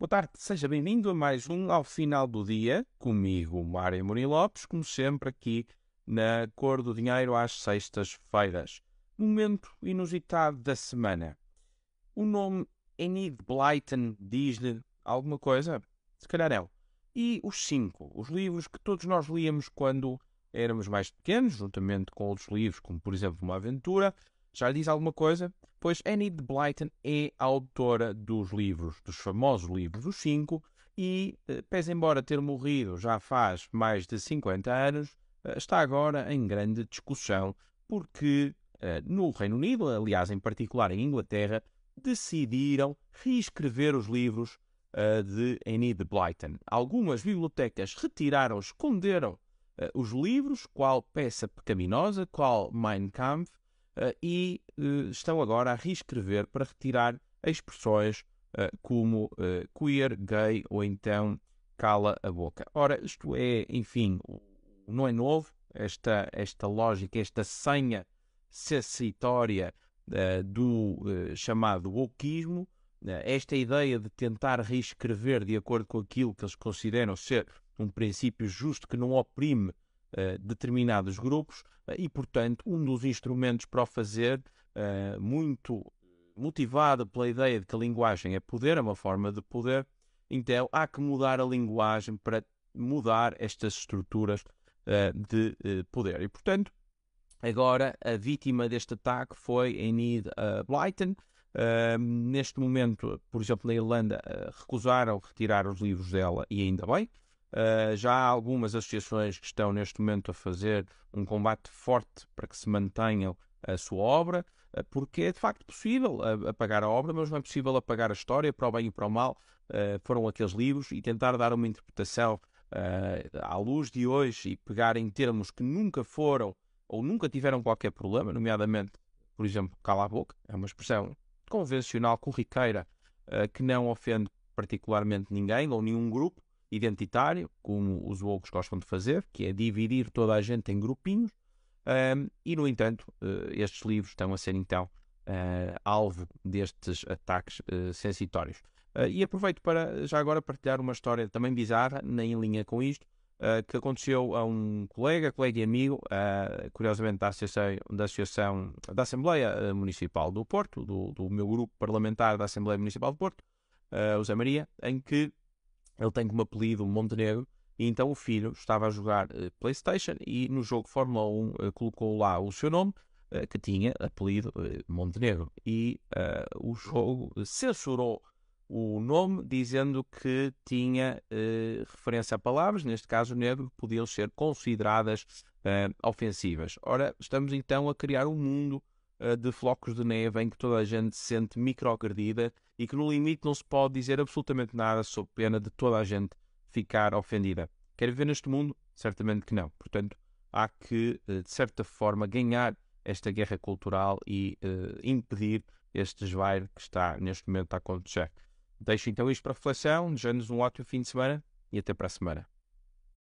Boa tarde, seja bem-vindo a mais um Ao Final do Dia, comigo, Mário Mourinho Lopes, como sempre aqui na Cor do Dinheiro às sextas-feiras. Momento inusitado da semana. O nome Enid Blyton diz-lhe alguma coisa? Se calhar não. E os cinco, os livros que todos nós líamos quando éramos mais pequenos, juntamente com outros livros, como por exemplo Uma Aventura, já lhe diz alguma coisa? Pois Enid Blyton é a autora dos livros, dos famosos livros dos cinco, e, eh, pese embora ter morrido já faz mais de 50 anos, eh, está agora em grande discussão, porque eh, no Reino Unido, aliás, em particular em Inglaterra, decidiram reescrever os livros de Enid Blyton. Algumas bibliotecas retiraram, esconderam os livros, qual Peça Pecaminosa, qual Mein Kampf, e uh, estão agora a reescrever para retirar expressões uh, como queer, gay ou então cala a boca. Ora, isto é, enfim, não é novo, esta, esta lógica, esta senha sensitória do chamado wokeismo, esta ideia de tentar reescrever de acordo com aquilo que eles consideram ser um princípio justo que não oprime uh, determinados grupos uh, e, portanto, um dos instrumentos para o fazer, uh, muito motivado pela ideia de que a linguagem é poder, é uma forma de poder, então há que mudar a linguagem para mudar estas estruturas de poder. E, portanto, agora a vítima deste ataque foi Enid Blyton. neste momento, por exemplo, na Irlanda, recusaram retirar os livros dela e ainda bem. Uh, já há algumas associações que estão neste momento a fazer um combate forte para que se mantenham a sua obra, uh, porque é de facto possível uh, apagar a obra, mas não é possível apagar a história para o bem e para o mal. foram aqueles livros e tentar dar uma interpretação à luz de hoje e pegar em termos que nunca foram ou nunca tiveram qualquer problema, nomeadamente, por exemplo, cala a boca, é uma expressão convencional, corriqueira, que não ofende particularmente ninguém ou nenhum grupo identitário, como os woke gostam de fazer, que é dividir toda a gente em grupinhos, um, e, no entanto, uh, estes livros estão a ser, então, uh, alvo destes ataques uh, sensitórios. e aproveito para, já agora, partilhar uma história também bizarra, nem em linha com isto, que aconteceu a um colega, colega e amigo, curiosamente da Associação, da, Associação, da Assembleia Municipal do Porto, do, do meu grupo parlamentar da Assembleia Municipal do Porto, o Zé Maria, em que ele tem como apelido Montenegro, e então o filho estava a jogar uh, PlayStation e no jogo Fórmula 1 uh, eh, colocou lá o seu nome, uh, que tinha apelido Montenegro, e o jogo censurou o nome, dizendo que tinha referência a palavras, neste caso negro, podiam ser consideradas ofensivas. Ora, estamos então a criar um mundo de flocos de neve em que toda a gente se sente microagredida e que no limite não se pode dizer absolutamente nada sob pena de toda a gente ficar ofendida. Quer viver neste mundo? Certamente que não. Portanto, há que, eh, de certa forma, ganhar esta guerra cultural e uh, impedir este desvair que está neste momento a acontecer. Deixo então isto para reflexão, desejando-nos um ótimo fim de semana e até para a semana.